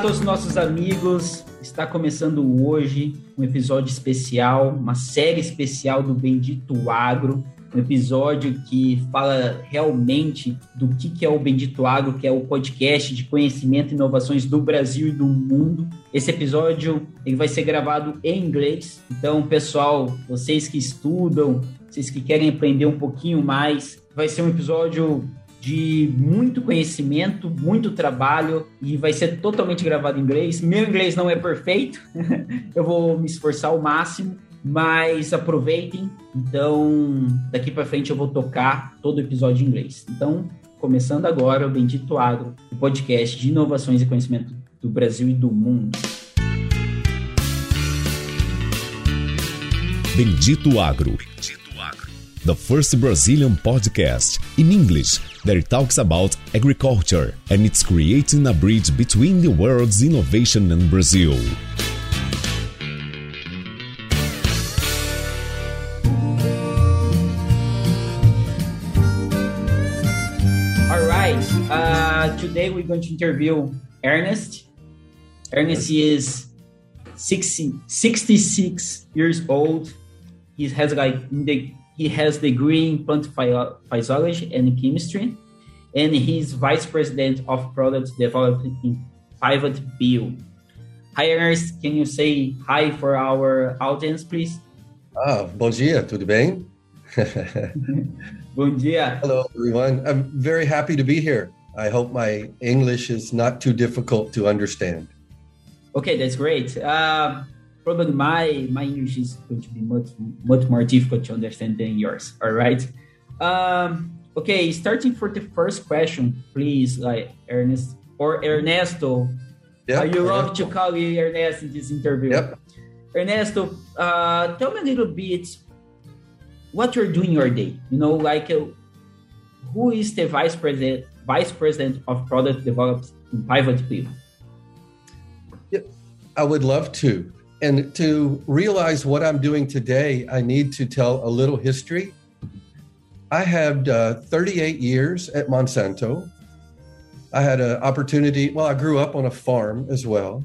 a todos os nossos amigos. Está começando hoje um episódio especial, uma série especial do Bendito Agro, um episódio que fala realmente do que, que é o Bendito Agro, que é o podcast de conhecimento e inovações do Brasil e do mundo. Esse episódio ele vai ser gravado em inglês, então, pessoal, vocês que estudam, vocês que querem aprender um pouquinho mais, vai ser um episódio de muito conhecimento, muito trabalho e vai ser totalmente gravado em inglês. Meu inglês não é perfeito, eu vou me esforçar ao máximo, mas aproveitem. Então, daqui para frente eu vou tocar todo o episódio em inglês. Então, começando agora o Bendito Agro, o podcast de inovações e conhecimento do Brasil e do mundo. Bendito Agro. The first Brazilian podcast in English that talks about agriculture and it's creating a bridge between the world's innovation and Brazil. All right. Uh, today we're going to interview Ernest. Ernest is 60, 66 years old. He has like in the he has degree in plant physiology and chemistry, and he's vice president of product development in Pivot Bio. Hi, Ernest. Can you say hi for our audience, please? Ah, bom dia, tudo bem? bom dia. Hello, everyone. I'm very happy to be here. I hope my English is not too difficult to understand. Okay, that's great. Uh, probably my my English is going to be much much more difficult to understand than yours. All right. Um, okay, starting for the first question, please, like Ernest or Ernesto. Yep, I you love Ernesto. to call you Ernest in this interview. Yep. Ernesto, uh, tell me a little bit what you're doing your day. You know, like uh, who is the vice president vice president of product development in Pivot Bio? I would love to. And to realize what I'm doing today, I need to tell a little history. I had uh, 38 years at Monsanto. I had an opportunity, well, I grew up on a farm as well.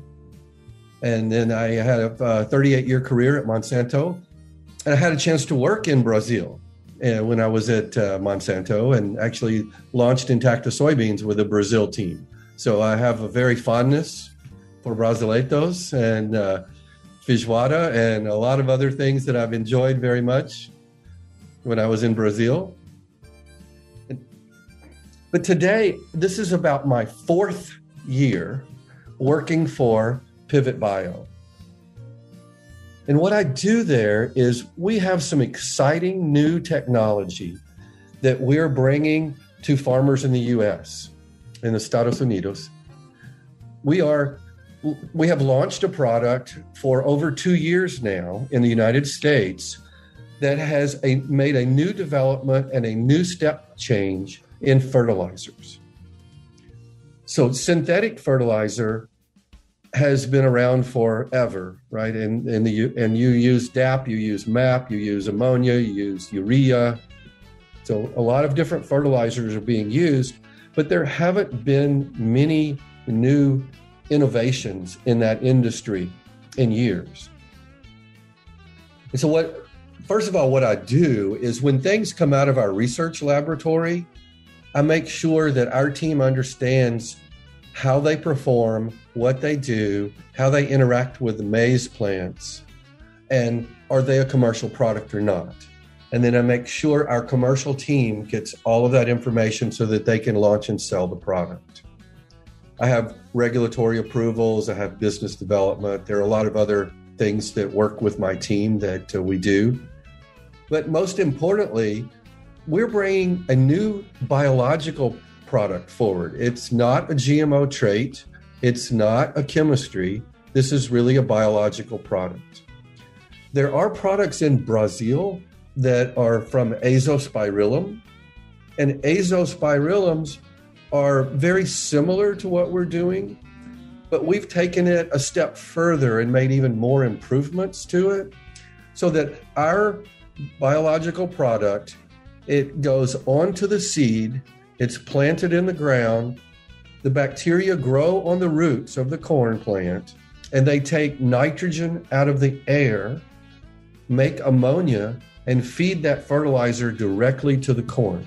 And then I had a 38 year career at Monsanto. And I had a chance to work in Brazil uh, when I was at uh, Monsanto and actually launched Intacta soybeans with a Brazil team. So I have a very fondness for Brasileitos and uh, feijoada and a lot of other things that I've enjoyed very much when I was in Brazil. But today, this is about my fourth year working for Pivot Bio. And what I do there is we have some exciting new technology that we're bringing to farmers in the US, in the Estados Unidos. We are we have launched a product for over two years now in the United States that has a, made a new development and a new step change in fertilizers. So, synthetic fertilizer has been around forever, right? And, and, the, and you use DAP, you use MAP, you use ammonia, you use urea. So, a lot of different fertilizers are being used, but there haven't been many new innovations in that industry in years. And so, what, first of all, what I do is when things come out of our research laboratory, I make sure that our team understands how they perform, what they do, how they interact with the maize plants, and are they a commercial product or not. And then I make sure our commercial team gets all of that information so that they can launch and sell the product. I have regulatory approvals, I have business development. There are a lot of other things that work with my team that uh, we do. But most importantly, we're bringing a new biological product forward. It's not a GMO trait, it's not a chemistry. This is really a biological product. There are products in Brazil that are from Azospirillum, and Azospirillums are very similar to what we're doing, but we've taken it a step further and made even more improvements to it so that our biological product it goes onto the seed, it's planted in the ground, the bacteria grow on the roots of the corn plant and they take nitrogen out of the air, make ammonia, and feed that fertilizer directly to the corn.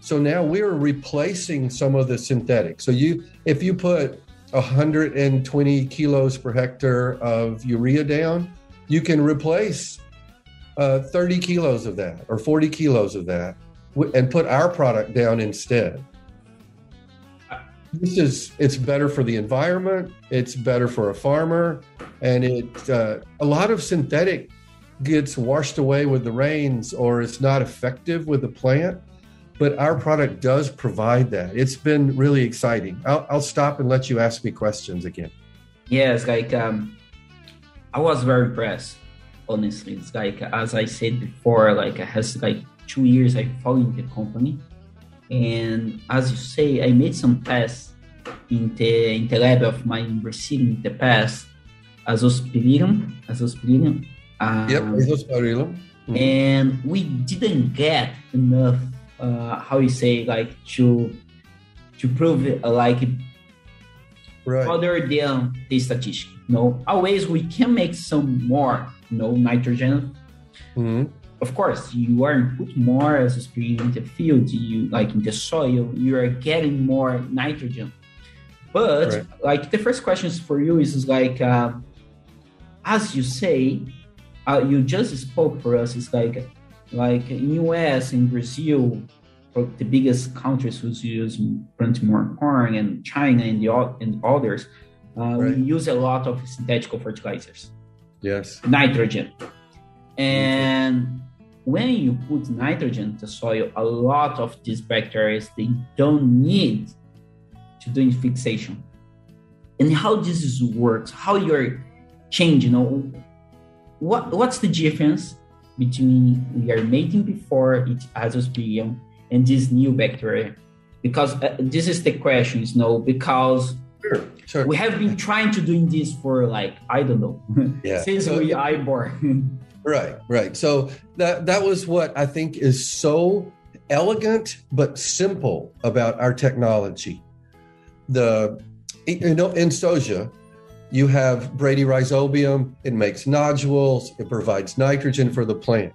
So now we're replacing some of the synthetic. So you if you put 120 kilos per hectare of urea down, you can replace uh, 30 kilos of that or 40 kilos of that and put our product down instead. This is it's better for the environment. It's better for a farmer, and it uh, a lot of synthetic gets washed away with the rains or it's not effective with the plant. But our product does provide that. It's been really exciting. I'll, I'll stop and let you ask me questions again. Yes, like um, I was very impressed. Honestly, it's like as I said before, like I has like two years I following the company, and as you say, I made some tests in the in the lab of my university in the past, azospirillum, azospirillum. Um, yep, azospirillum. Mm-hmm. And we didn't get enough, uh, how you say, like to to prove it, uh, like right. other than the statistic. You know, always we can make some more, you know, nitrogen. Mm-hmm of course, you are put more azospirillum in the field, you like in the soil, you are getting more nitrogen. But right. like the first questions for you is, is like, uh, as you say, uh, you just spoke for us. It's like, like in US, in Brazil, the biggest countries who use plant more corn, and China and the and others, uh, right. we use a lot of synthetic fertilizers. Yes, nitrogen, and when you put nitrogen to soil, a lot of these bacteria they don't need to do fixation. And how this works, how you're changing, you know, what what's the difference between we are mating before it azospirium and this new bacteria? Because uh, this is the question, you know, because sure, sure. we have been trying to doing this for like I don't know yeah. since so, we I born. Right, right. So that that was what I think is so elegant but simple about our technology. The you know in soja, you have Bradyrhizobium. It makes nodules. It provides nitrogen for the plant.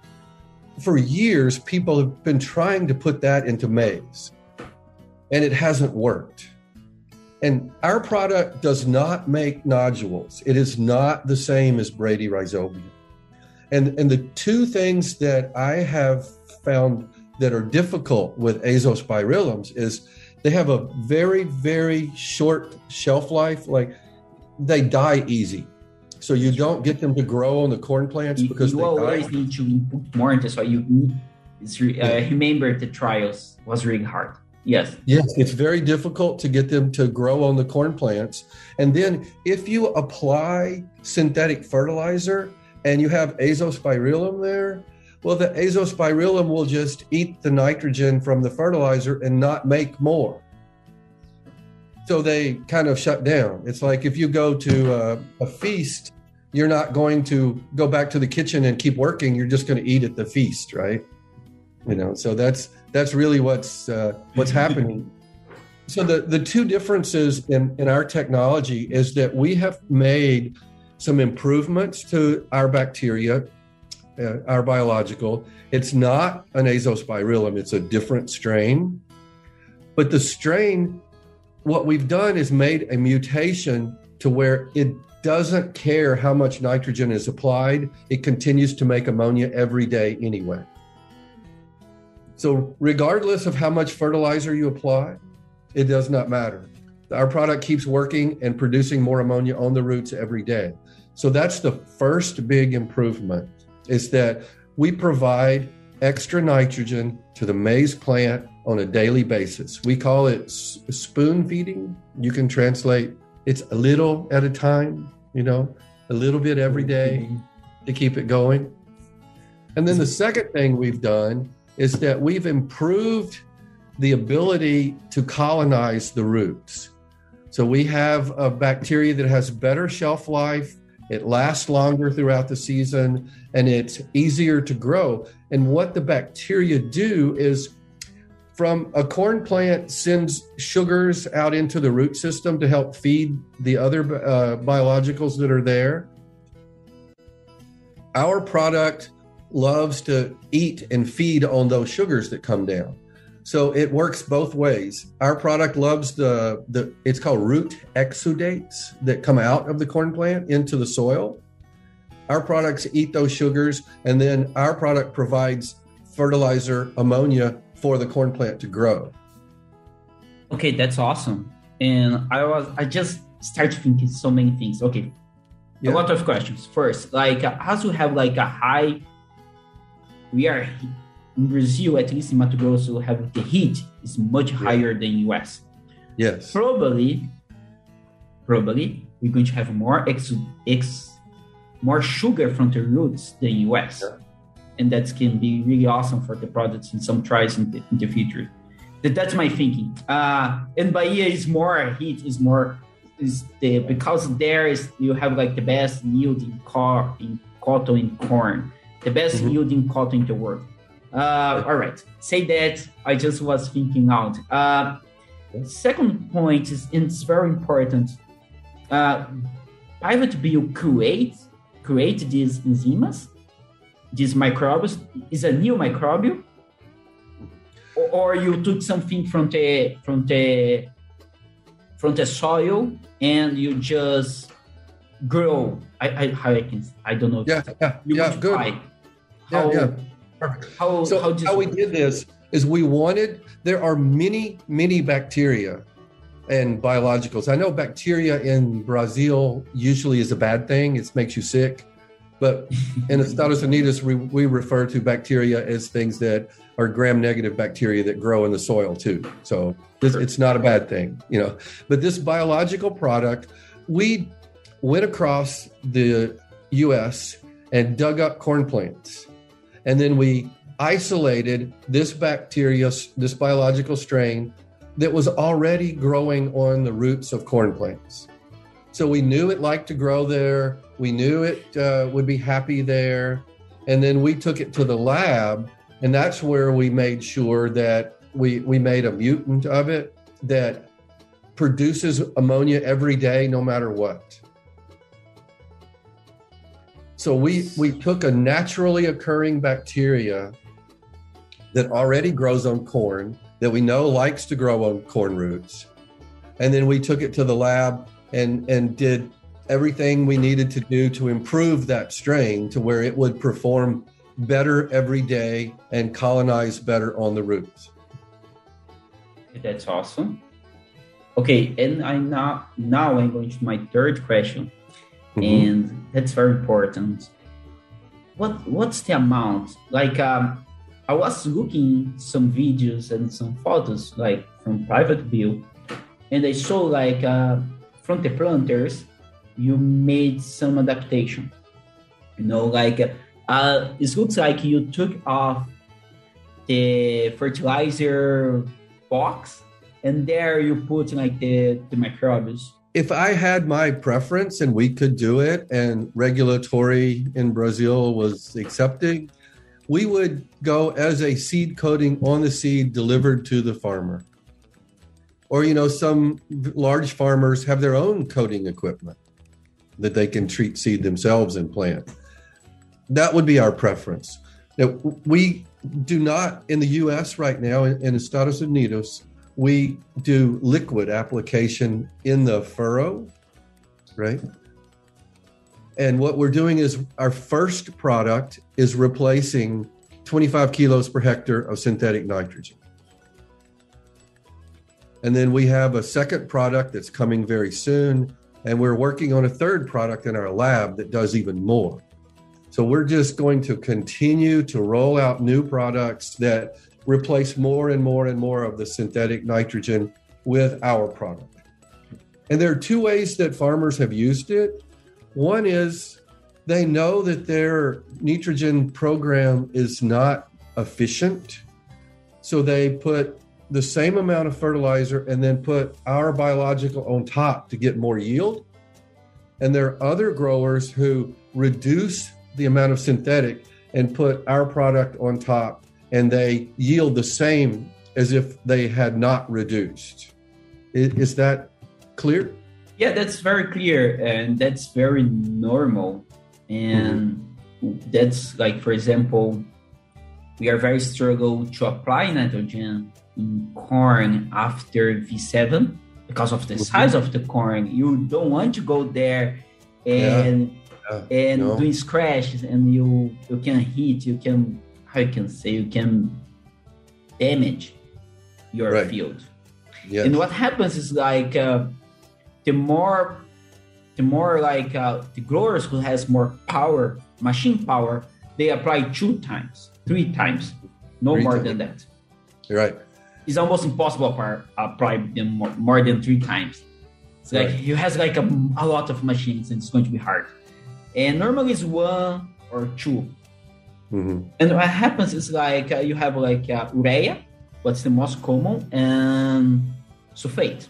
For years, people have been trying to put that into maize, and it hasn't worked. And our product does not make nodules. It is not the same as Bradyrhizobium. And, and the two things that I have found that are difficult with azospirillums is they have a very, very short shelf life. Like they die easy. So you don't get them to grow on the corn plants you, because you always die. need to put more into so you need uh, remember the trials was really hard. Yes. Yes, it's very difficult to get them to grow on the corn plants. And then if you apply synthetic fertilizer, and you have azospirillum there, well, the azospirillum will just eat the nitrogen from the fertilizer and not make more. So they kind of shut down. It's like if you go to a, a feast, you're not going to go back to the kitchen and keep working. You're just going to eat at the feast, right? You know, so that's that's really what's uh, what's happening. So the the two differences in in our technology is that we have made some improvements to our bacteria, uh, our biological. It's not an azospirillum, it's a different strain. But the strain, what we've done is made a mutation to where it doesn't care how much nitrogen is applied, it continues to make ammonia every day anyway. So, regardless of how much fertilizer you apply, it does not matter. Our product keeps working and producing more ammonia on the roots every day. So that's the first big improvement is that we provide extra nitrogen to the maize plant on a daily basis. We call it spoon feeding. You can translate it's a little at a time, you know, a little bit every day to keep it going. And then the second thing we've done is that we've improved the ability to colonize the roots. So we have a bacteria that has better shelf life it lasts longer throughout the season and it's easier to grow. And what the bacteria do is from a corn plant sends sugars out into the root system to help feed the other uh, biologicals that are there. Our product loves to eat and feed on those sugars that come down. So it works both ways. Our product loves the the it's called root exudates that come out of the corn plant into the soil. Our products eat those sugars and then our product provides fertilizer ammonia for the corn plant to grow. Okay, that's awesome. And I was I just started thinking so many things. Okay. Yeah. A lot of questions. First, like uh, as you have like a high we are in Brazil, at least in Mato Grosso, have the heat is much yeah. higher than US. Yes. Probably, probably we're going to have more ex, ex more sugar from the roots than US. Yeah. And that can be really awesome for the products in some tries in the, in the future. That, that's my thinking. Uh, and Bahia is more heat, is more is the because there is you have like the best yield in car in cotton and corn the best mm-hmm. yielding cotton in the world. Uh, all right, say that I just was thinking out. Uh, second point is it's very important. Uh, Pivot Bio create create these enzymes, these microbes is a new microbial, or, you took something from the from the from the soil and you just grow. I, I how I can I don't know. Yeah, yeah, you yeah, good. How, yeah, yeah. Perfect. How, so how, how we did this is we wanted there are many many bacteria and biologicals. I know bacteria in Brazil usually is a bad thing; it makes you sick. But in Estados Unidos, we, we refer to bacteria as things that are gram-negative bacteria that grow in the soil too. So this, it's not a bad thing, you know. But this biological product, we went across the U.S. and dug up corn plants and then we isolated this bacteria, this biological strain that was already growing on the roots of corn plants. So we knew it liked to grow there. We knew it uh, would be happy there. And then we took it to the lab, and that's where we made sure that we, we made a mutant of it that produces ammonia every day, no matter what. So we we took a naturally occurring bacteria that already grows on corn that we know likes to grow on corn roots, and then we took it to the lab and and did everything we needed to do to improve that strain to where it would perform better every day and colonize better on the roots. That's awesome. Okay, and I now now I'm going to my third question mm-hmm. and that's very important. What what's the amount? Like um, I was looking some videos and some photos like from Pivot Bio, and I saw like uh, from the planters, you made some adaptation. You know, like uh, it looks like you took off the fertilizer box and there you put like the, the microbes if I had my preference and we could do it and regulatory in Brazil was accepting, we would go as a seed coating on the seed delivered to the farmer. Or, you know, some large farmers have their own coating equipment that they can treat seed themselves and plant. That would be our preference. Now, we do not in the US right now, in Estados Unidos, we do liquid application in the furrow, right? And what we're doing is our first product is replacing 25 kilos per hectare of synthetic nitrogen. And then we have a second product that's coming very soon. And we're working on a third product in our lab that does even more. So we're just going to continue to roll out new products that replace more and more and more of the synthetic nitrogen with our product. And there are two ways that farmers have used it. One is they know that their nitrogen program is not efficient. So they put the same amount of fertilizer and then put our biological on top to get more yield. And there are other growers who reduce the amount of synthetic and put our product on top and they yield the same as if they had not reduced. Is, that clear? Yeah, that's very clear, and that's very normal. And mm-hmm. that's like, for example, we are very struggle to apply nitrogen corn after V7 because of the mm-hmm. size of the corn. You don't want to go there and yeah. Yeah. and no. doing scratches, and you you can hit, you can how you can say you can damage your right. field. Yes. And what happens is like uh, the more the more like uh, the growers who has more power, machine power, they apply two times, three times, no three more times. than that. You're right. It's almost impossible to apply them more, more than three times. It's like right. you has like a, a, lot of machines and it's going to be hard. And normally it's one or 2 mm-hmm. And what happens is like uh, you have like uh, urea, what's the most common, and sulfate.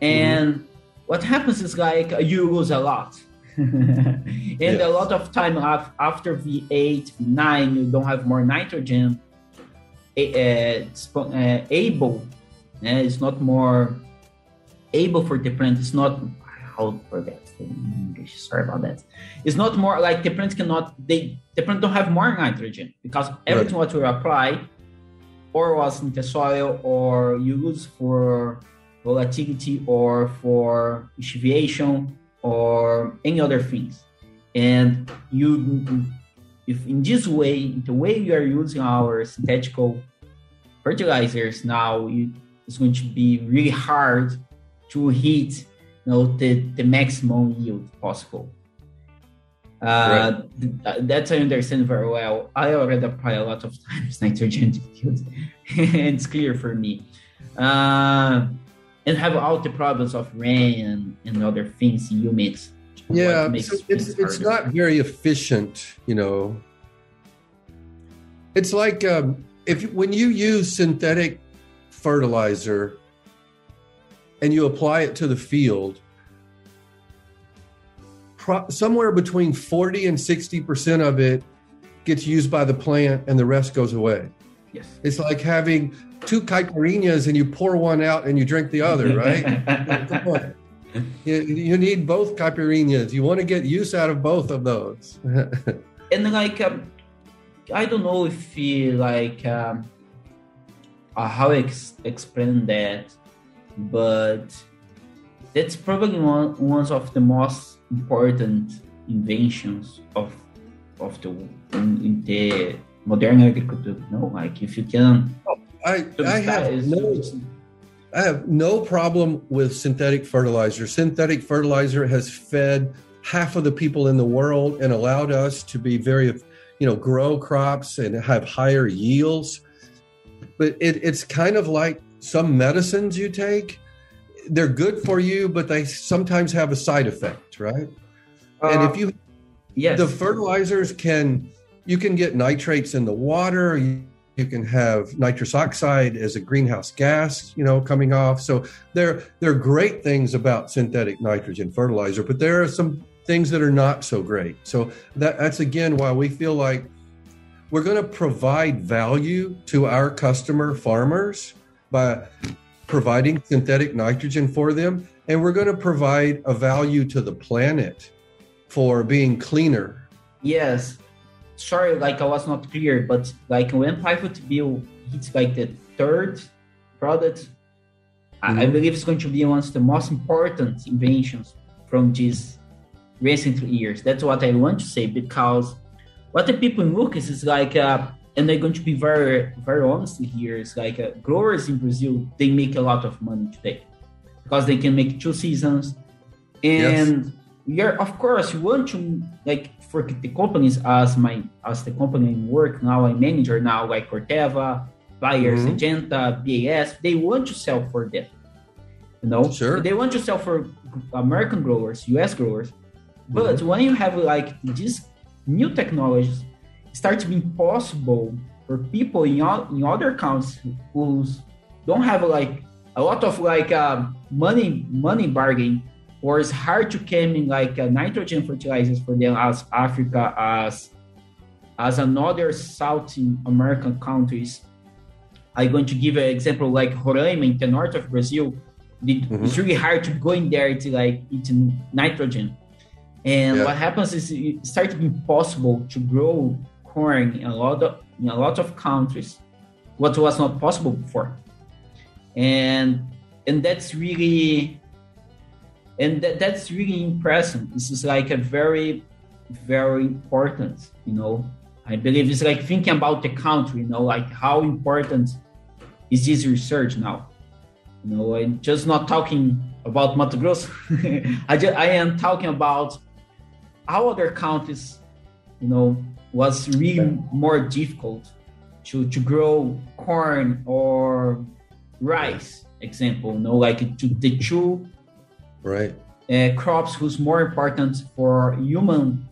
And mm-hmm what happens is like you lose a lot. and yes. a lot of time after V8, V9, you don't have more nitrogen uh, uh, able. Uh, it's not more able for the plant. It's not how forget in English. Sorry about that. It's not more like the plant cannot. They the plant don't have more nitrogen because everything right. what you apply, or was in the soil, or you use for volatility or for extraviation or any other things. And you, if in this way, the way we are using our synthetical fertilizers now, it's going to be really hard to hit you know, the, the maximum yield possible. Uh, right. That's I understand very well. I already apply a lot of times nitrogen to fields, and it's clear for me. Uh, and have all the problems of rain and, and other things you mix. Yeah, so it's it's not very efficient, you know. It's like um, if when you use synthetic fertilizer and you apply it to the field, pro- somewhere between 40 and 60% of it gets used by the plant and the rest goes away. Yes. It's like having two caipirinhas and you pour one out and you drink the other, right? you, you, need both caipirinhas. You want to get use out of both of those. and like, um, I don't know if you like um, uh, how I ex- explain that, but that's probably one one of the most important inventions of of the in, in the modern agriculture. You know, like if you can Oh, I, I have no I have no problem with synthetic fertilizer. Synthetic fertilizer has fed half of the people in the world and allowed us to be very, you know, grow crops and have higher yields. But it, it's kind of like some medicines you take. They're good for you, but they sometimes have a side effect, right? Uh, and if uh, you, yes, the fertilizers can, you can get nitrates in the water. You, you can have nitrous oxide as a greenhouse gas you know coming off. So there there are great things about synthetic nitrogen fertilizer but there are some things that are not so great. So that, that's again why we feel like we're going to provide value to our customer farmers by providing synthetic nitrogen for them and we're going to provide a value to the planet for being cleaner. Yes sorry, like I was not clear, but like when Pivot Bio hits like the third product, mm-hmm. I, I, believe it's going to be one of the most important inventions from these recent years. That's what I want to say because what the people in Lucas is like, uh, and they're going to be very, very honest here. It's like uh, growers in Brazil they make a lot of money today because they can make two seasons, and yes. we are of course you want to like for the companies as my as the company I work now, I manager now, like Corteva, Bayer, mm-hmm. Syngenta, BAS, they want to sell for them. You know, sure. they want to sell for American growers, US growers. But mm-hmm. when you have like these new technologies, start starts being possible for people in, all, in other countries who don't have like a lot of like uh, money money bargain or it's hard to come in like uh, nitrogen fertilizers for them as Africa, as as another South American countries I'm going to give an example like Roraima in the north of Brazil. Mm-hmm. It's really hard to go in there to like eat nitrogen. And yeah. what happens is it starts to be possible to grow corn in a lot of in a lot of countries, what was not possible before. And and that's really and that, that's really impressive. This is like a very, very important, you know. I believe it's like thinking about the country, you know, like how important is this research now? You know, I'm just not talking about Mato Grosso. I, just, I am talking about how other countries, you know, was really more difficult to, to grow corn or rice, example, you know, like to the two right uh, crops who's more important for human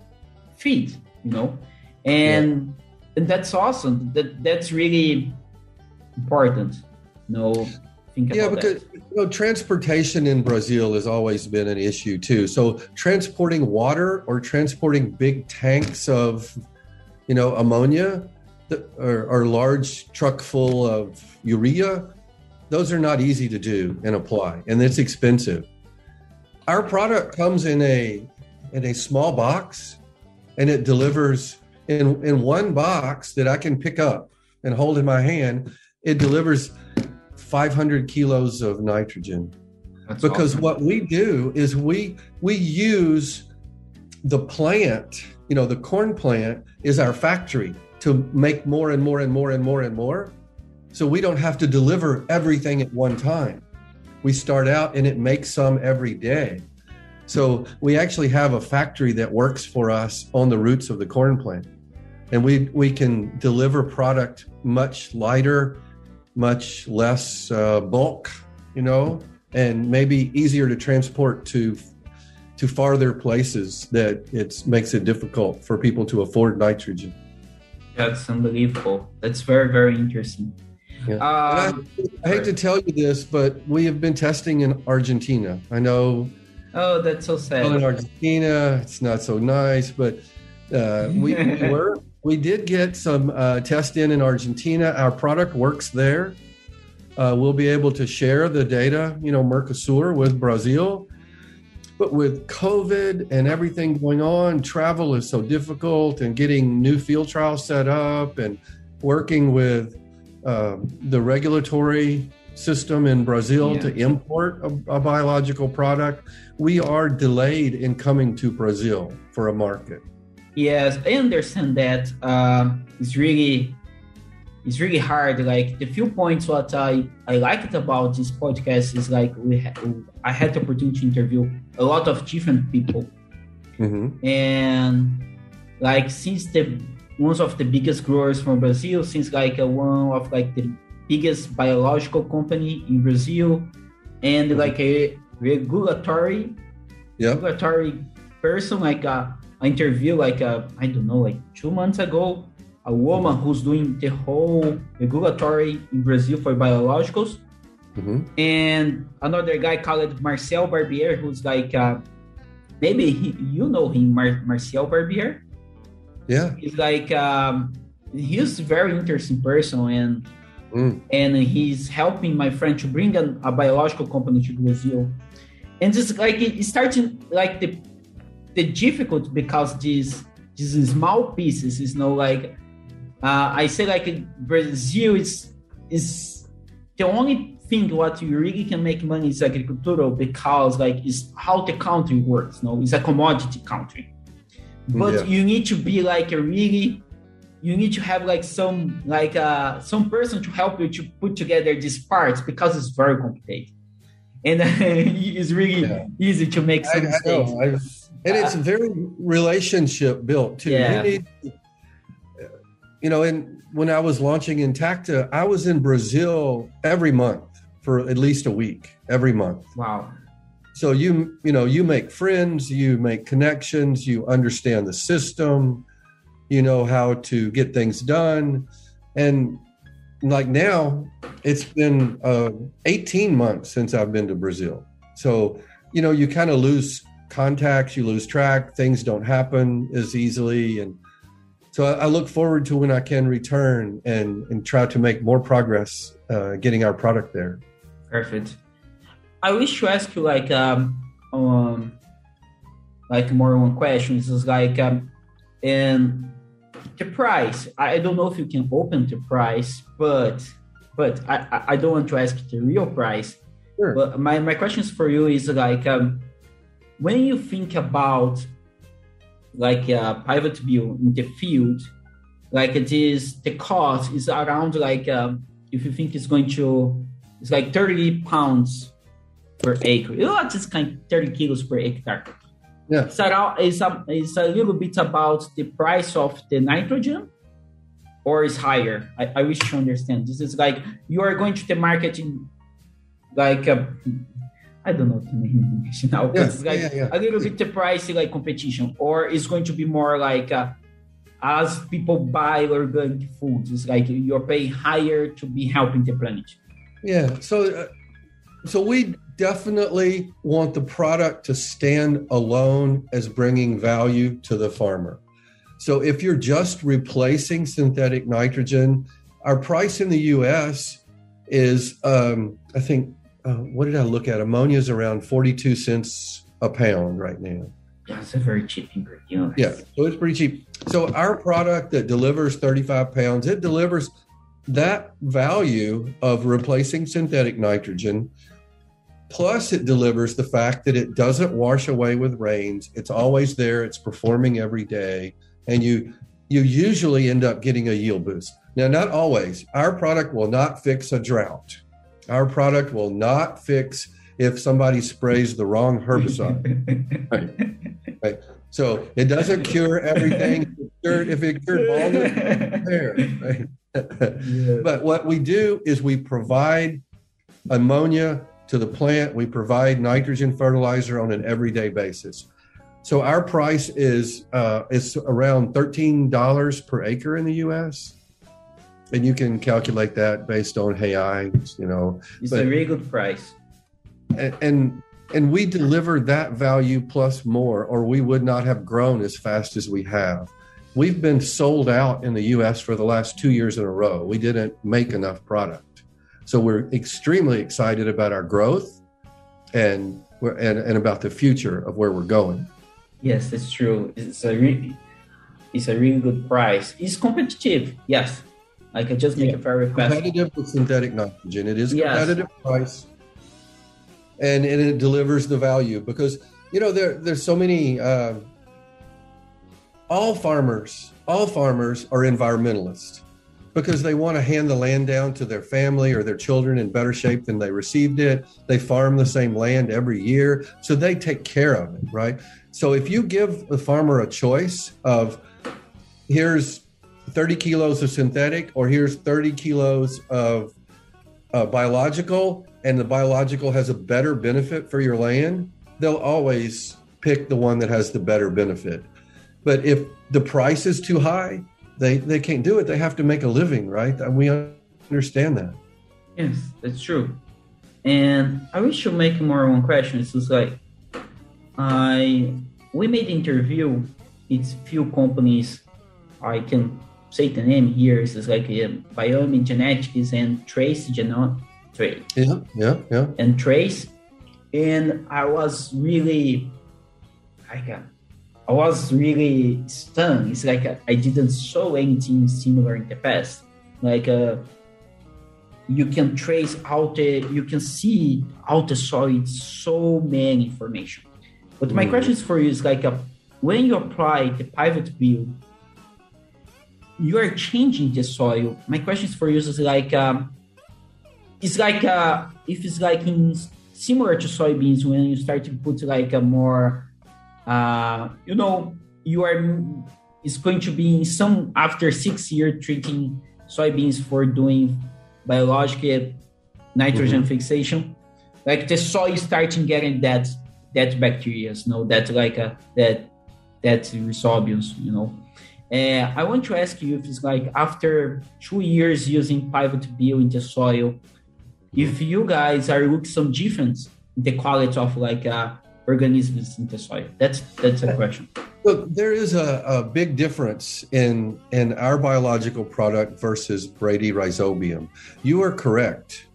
feed, you know, and yeah. and that's awesome. That that's really important. You know, yeah, because you know, transportation in Brazil has always been an issue too. So transporting water or transporting big tanks of, you know, ammonia, or, or large truck full of urea, those are not easy to do and apply, and it's expensive. Our product comes in a in a small box, and it delivers in in one box that I can pick up and hold in my hand. It delivers 500 kilos of nitrogen. That's because awesome. what we do is we we use the plant, you know, the corn plant is our factory to make more and more and more and more and more. So we don't have to deliver everything at one time. We start out and it makes some every day. So we actually have a factory that works for us on the roots of the corn plant. And we we can deliver product much lighter much less uh, bulk, you know, and maybe easier to transport to to farther places that it makes it difficult for people to afford nitrogen. That's unbelievable. That's very very interesting. Yeah. Um, I, I, hate to tell you this, but we have been testing in Argentina. I know. Oh, that's so sad. In Argentina, it's not so nice, but uh, we were we did get some uh, test in in Argentina. Our product works there. Uh, we'll be able to share the data, you know, Mercosur with Brazil. But with COVID and everything going on, travel is so difficult, and getting new field trials set up and working with uh, the regulatory system in Brazil yeah. to import a, a, biological product, we are delayed in coming to Brazil for a market. Yes, I understand that. Uh, it's really it's really hard. Like the few points what I I liked about this podcast is like we ha- I had the opportunity to interview a lot of different people, mm-hmm. and like since the one of the biggest growers from Brazil, since like a, one of like the biggest biological company in Brazil, and mm-hmm. like a regulatory regulatory person like a interview like a, I don't know like two months ago a woman who's doing the whole regulatory in Brazil for biologicals mm-hmm. and another guy called Marcel Barbier who's like uh, maybe he, you know him Mar- Marcel Barbier yeah he's like um, he's a very interesting person and mm. and he's helping my friend to bring a, a biological company to Brazil and just like it starting like the the difficult because these these small pieces is no like uh, I say like Brazil is is the only thing what you really can make money is agricultural because like is how the country works. No, it's a commodity country, but yeah. you need to be like a really you need to have like some like uh some person to help you to put together these parts because it's very complicated and it's really yeah. easy to make some I, mistakes and it's very relationship built too. Yeah. You, need, you know, and when I was launching Intacta, I was in Brazil every month for at least a week, every month. Wow. So you you know you make friends, you make connections, you understand the system, you know how to get things done, and like now it's been uh, 18 months since I've been to Brazil. So you know you kind of lose contacts, you lose track, things don't happen as easily. And so I, I, look forward to when I can return and and try to make more progress uh, getting our product there. Perfect. I wish to ask you like um, um like more one question. This is like um, and the price. I don't know if you can open the price, but but I I don't want to ask the real price. Sure. But my my questions for you is like um, when you think about like a Pivot Bio in the field, like it is the cost is around like um, if you think it's going to it's like 30 pounds per acre. You know, it's kind of 30 kilos per acre. Yeah. It's, around, it's, a, it's a little bit about the price of the nitrogen or is higher. I, I wish to understand. This is like you are going to the market in like a I don't know the name English now, yeah, it's like yeah, yeah. a little bit the price like competition, or it's going to be more like uh, as people buy organic foods, it's like you're paying higher to be helping the planet. Yeah, so uh, so we definitely want the product to stand alone as bringing value to the farmer. So if you're just replacing synthetic nitrogen, our price in the U.S. is, um, I think, uh, what did I look at? Ammonia is around 42 cents a pound right now. Yeah, it's a very cheap ingredient. Yeah, so it's pretty cheap. So our product that delivers 35 pounds, it delivers that value of replacing synthetic nitrogen. Plus, it delivers the fact that it doesn't wash away with rains. It's always there. It's performing every day, and you you usually end up getting a yield boost. Now, not always. Our product will not fix a drought. Our product will not fix if somebody sprays the wrong herbicide. right. right. So it doesn't cure everything. If it cured baldness, there. Right? yes. But what we do is we provide ammonia to the plant. We provide nitrogen fertilizer on an everyday basis. So our price is uh, is around thirteen dollars per acre in the U.S and you can calculate that based on HAI, you know. It's but, a really good price. And, and and we deliver that value plus more, or we would not have grown as fast as we have. We've been sold out in the US for the last two years in a row. We didn't make enough product. So we're extremely excited about our growth and and, and about the future of where we're going. Yes, it's true. It's a really it's a really good price. It's competitive, yes, I can just make yeah. a fair request. Competitive with synthetic nitrogen. It is competitive yes. price, and, and it delivers the value because you know there there's so many. Uh, all farmers, all farmers are environmentalists because they want to hand the land down to their family or their children in better shape than they received it. They farm the same land every year, so they take care of it, right? So if you give the farmer a choice of here's 30 kilos of synthetic, or here's 30 kilos of uh, biological, and the biological has a better benefit for your land, they'll always pick the one that has the better benefit. But if the price is too high, they, they can't do it. They have to make a living, right? And we understand that. Yes, that's true. And I wish to make more one question. It's just like I we made interview. It's few companies I can say the name here is like uh, Biome Genetics and Trace Genome. Trace. Yeah, yeah, yeah. And Trace. And I was really, like, uh, I was really stunned. It's like uh, I didn't saw anything similar in the past. Like, uh, you can trace out the, you can see out the soil so many information. But my mm. question is for you is like, uh, when you apply the Pivot Bio you are changing the soil. My question is for you is like, um, it's like uh, if it's like in similar to soybeans when you start to put like a more, uh, you know, you are it's going to be in some after six year treating soybeans for doing biological nitrogen mm-hmm. fixation, like the soil starting getting that that bacteria, you know, that like a, uh, that that rhizobiums, you know. Uh, I want to ask you if it's like after two years using Pivot Bio in the soil, if you guys are looking some difference in the quality of like uh, organisms in the soil. That's that's a question. Look, there is a, a big difference in in our biological product versus Bradyrhizobium. You are correct.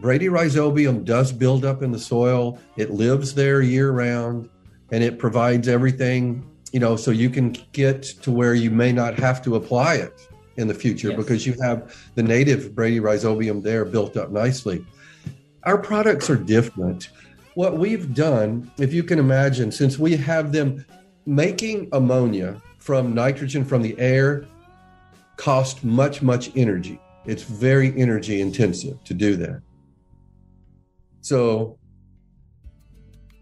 Bradyrhizobium does build up in the soil. It lives there year round, and it provides everything you know, so you can get to where you may not have to apply it in the future yes. because you have the native Bradyrhizobium there built up nicely. Our products are different. What we've done, if you can imagine, since we have them making ammonia from nitrogen from the air cost much, much energy. It's very energy intensive to do that. So,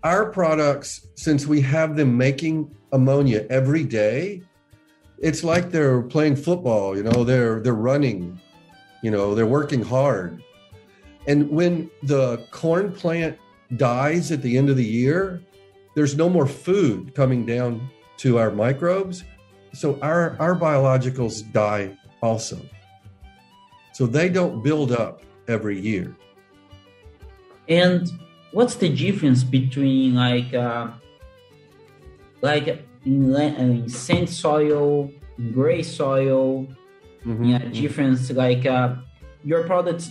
our products, since we have them making ammonia every day, it's like they're playing football, you know, they're they're running, you know, they're working hard. And when the corn plant dies at the end of the year, there's no more food coming down to our microbes. So our, our biologicals die also. So they don't build up every year. And what's the difference between like uh, like in, in sand soil, in gray soil, mm-hmm. yeah, difference like uh, your product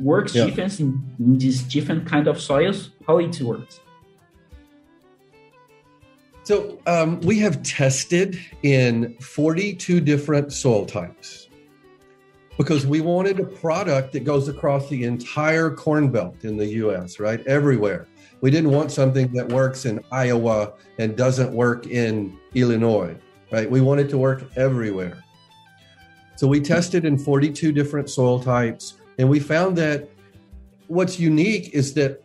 works yeah. different in, in these different kind of soils? How it works? So um, we have tested in 42 different soil types because we wanted a product that goes across the entire corn belt in the US, right? Everywhere. We didn't want something that works in Iowa and doesn't work in Illinois, right? We wanted to work everywhere. So we tested in 42 different soil types and we found that what's unique is that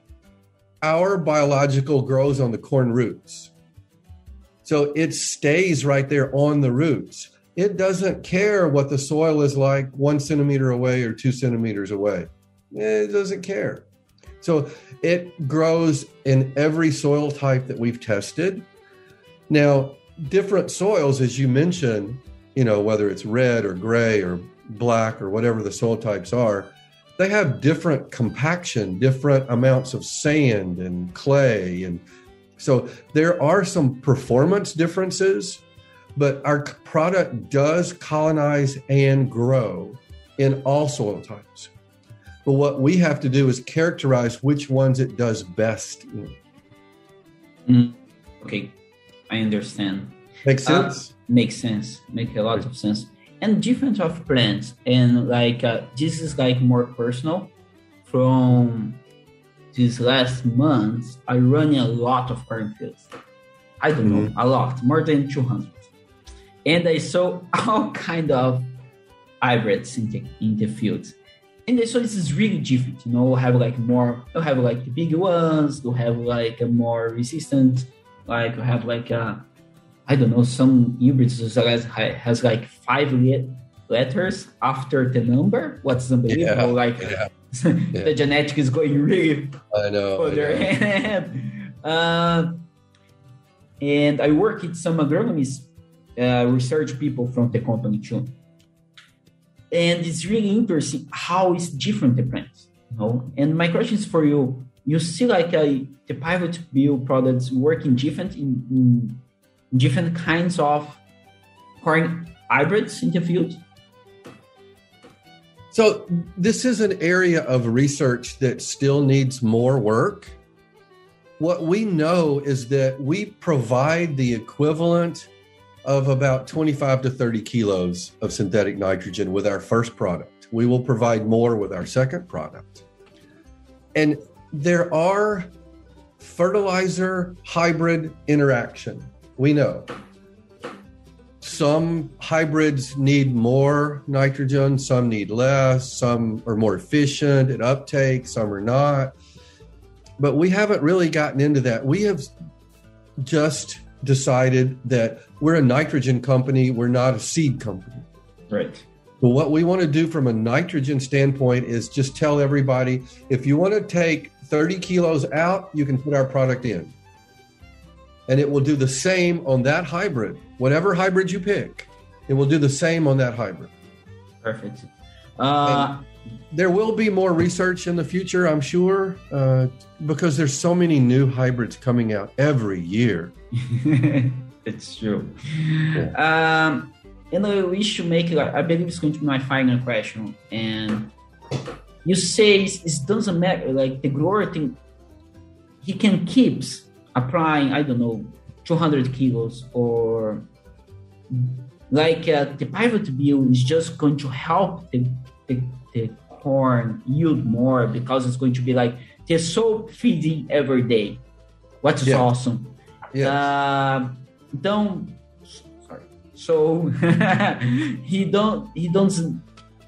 our biological grows on the corn roots so it stays right there on the roots. It doesn't care what the soil is like one centimeter away or two centimeters away. It doesn't care. So it grows in every soil type that we've tested. Now, different soils, as you mentioned, you know, whether it's red or gray or black or whatever the soil types are, they have different compaction, different amounts of sand and clay and so there are some performance differences, but our product does colonize and grow in all soil types. But what we have to do is characterize which ones it does best in. Mm, okay, I understand. Makes uh, sense. Uh, makes sense. Make a lot of sense. And different of plants, and like uh, this is like more personal from these last months, I run a lot of cornfields. I don't mm-hmm. know, a lot, more than 200. And I saw all kind of hybrids in the, in the fields. And I saw this is really different, you know, we have like more, you have like the big ones, you have like a more resistant, like you have like a, I don't know, some hybrids has, has like five letters after the number. What's unbelievable, yeah, like yeah. the genetic is going really I know, further. I uh, and I work with some agronomists, uh, research people from the company too. And it's really interesting how it's different the plants. You know? And my question is for you: You see like a, uh, the pivot bio products working different in, in different kinds of corn hybrids in the field? So, this is an area of research that still needs more work. What we know is that we provide the equivalent of about 25 to 30 kilos of synthetic nitrogen with our first product. We will provide more with our second product. And there are fertilizer hybrid interaction. We know some hybrids need more nitrogen, some need less, some are more efficient at uptake, some are not. But we haven't really gotten into that. We have just decided that we're a nitrogen company, we're not a seed company. Right. But what we want to do from a nitrogen standpoint is just tell everybody if you want to take 30 kilos out, you can put our product in and it will do the same on that hybrid. Whatever hybrid you pick, it will do the same on that hybrid. Perfect. Uh, there will be more research in the future, I'm sure, uh, because there's so many new hybrids coming out every year. it's true. Yeah. Um, and I wish to make, I believe it's going to be my final question. And you say it doesn't matter, like the grower thing, he can keep applying, I don't know, 200 kilos or like uh, the Pivot Bio is just going to help the, the, the corn yield more because it's going to be like they're so feeding every day. What is yeah. awesome. Yeah. Uh, don't sorry. So he don't he doesn't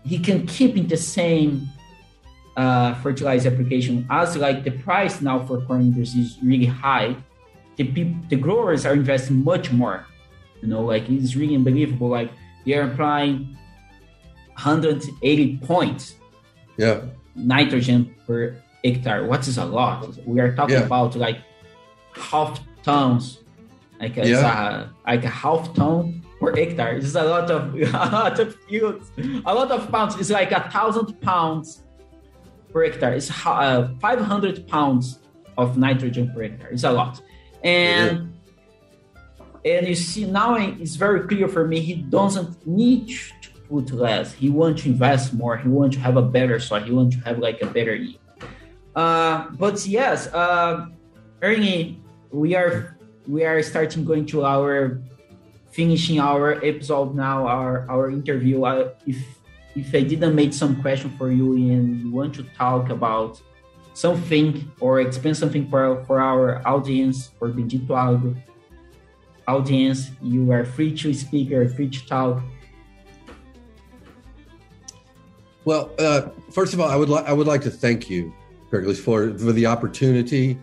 he can keep in the same uh, fertilizer application as like the price now for corn is really high. The people, the growers are investing much more. You know, like it's really unbelievable. Like they are applying 180 points. Yeah. Nitrogen per hectare. What is a lot? We are talking yeah. about like half tons like a, yeah. a, like a half ton per hectare. It's a lot of a lot of yields, a lot of pounds. It's like a thousand pounds per hectare. It's uh, 500 pounds of nitrogen per hectare. It's a lot, and yeah. and you see now it's very clear for me. He doesn't need to put less. He wants to invest more. He wants to have a better soil. He wants to have like a better yield. Uh, but yes, uh, Ernie, we are we are starting going to our finishing our episode now, our our interview. Uh, if if I didn't make some question for you and you want to talk about something or explain something for, for our audience or Agro audience, you are free to speak or free to talk. Well, uh, first of all, I would I would like to thank you, Pericles, for for the opportunity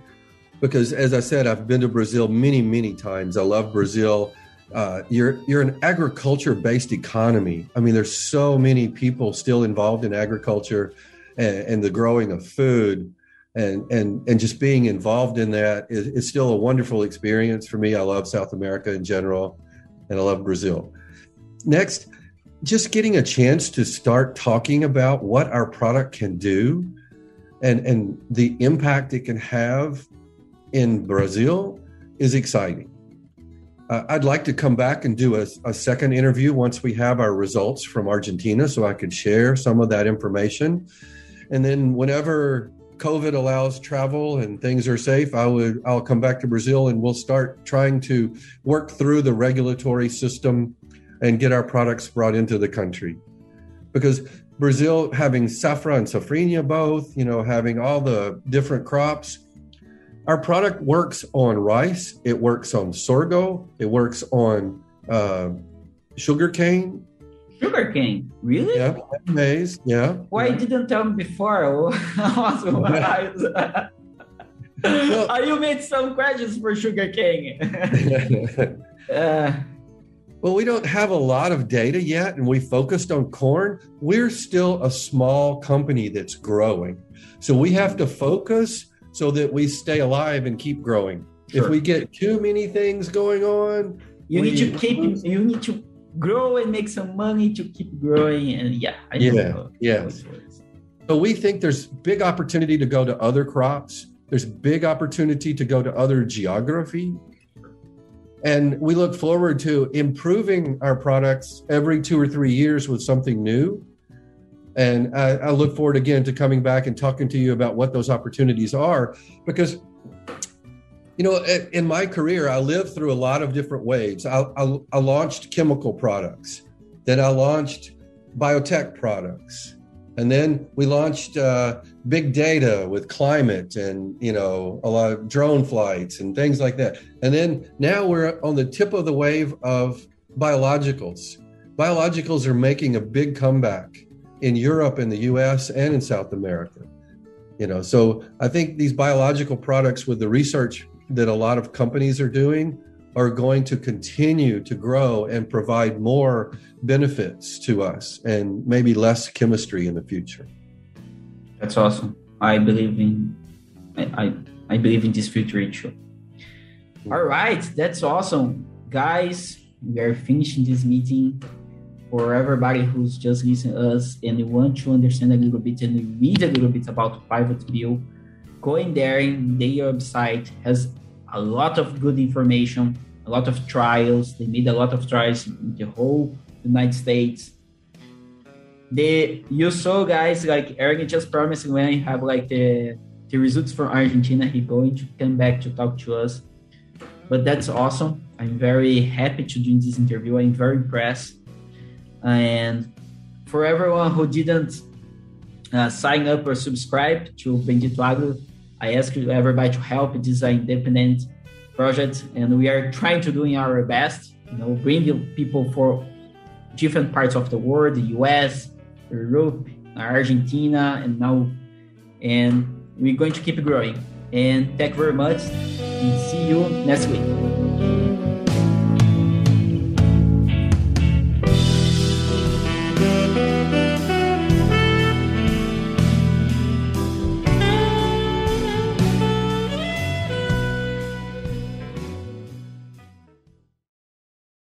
because as I said, I've been to Brazil many, many times. I love Brazil. Uh, you're you're an agriculture based economy. I mean, there's so many people still involved in agriculture and, and the growing of food, and and and just being involved in that is, is still a wonderful experience for me. I love South America in general, and I love Brazil. Next, just getting a chance to start talking about what our product can do, and and the impact it can have in Brazil is exciting. Uh, I'd like to come back and do a, a, second interview once we have our results from Argentina so I could share some of that information. And then whenever COVID allows travel and things are safe, I would I'll come back to Brazil and we'll start trying to work through the regulatory system and get our products brought into the country. Because Brazil having safra and safrinha both, you know, having all the different crops, our product works on rice, it works on sorghum, it works on uh, sugar cane. Sugar cane, really? Yeah, maize. Yeah. Why yeah. didn't tell me before? well, you made some questions for sugar cane. uh, well, we don't have a lot of data yet, and we focused on corn. We're still a small company that's growing. So we have to focus so that we stay alive and keep growing. Sure. If we get too many things going on, you need to keep you need to grow and make some money to keep growing and yeah I yeah yes so we think there's big opportunity to go to other crops. There's big opportunity to go to other geography. And we look forward to improving our products every two or three years with something new and I, I, look forward again to coming back and talking to you about what those opportunities are because, you know, in my career, I lived through a lot of different waves. I, I, I launched chemical products, then I launched biotech products. And then we launched uh, big data with climate and, you know, a lot of drone flights and things like that. And then now we're on the tip of the wave of biologicals. Biologicals are making a big comeback in Europe, in the US, and in South America. You know, so I think these biological products with the research that a lot of companies are doing are going to continue to grow and provide more benefits to us and maybe less chemistry in the future. That's awesome. I believe in I, I, I believe in this future too. Mm-hmm. All right, that's awesome. Guys, we are finishing this meeting for everybody who's just listening us and want to understand a little bit and read a little bit about Pivot Bio, going there in their website has a lot of good information, a lot of trials. They made a lot of trials in the whole United States. They you saw guys like Eric just promised when I have like the the results from Argentina, he going to come back to talk to us. But that's awesome. I'm very happy to do this interview. I'm very impressed. And for everyone who didn't uh, sign up or subscribe to Bendito Agro, I ask everybody to help. This is an independent project, and we are trying to doing our best. You know, bring people for different parts of the world, the U.S., Europe, Argentina, and now, and we're going to keep growing. And thank you very much, and see you next week.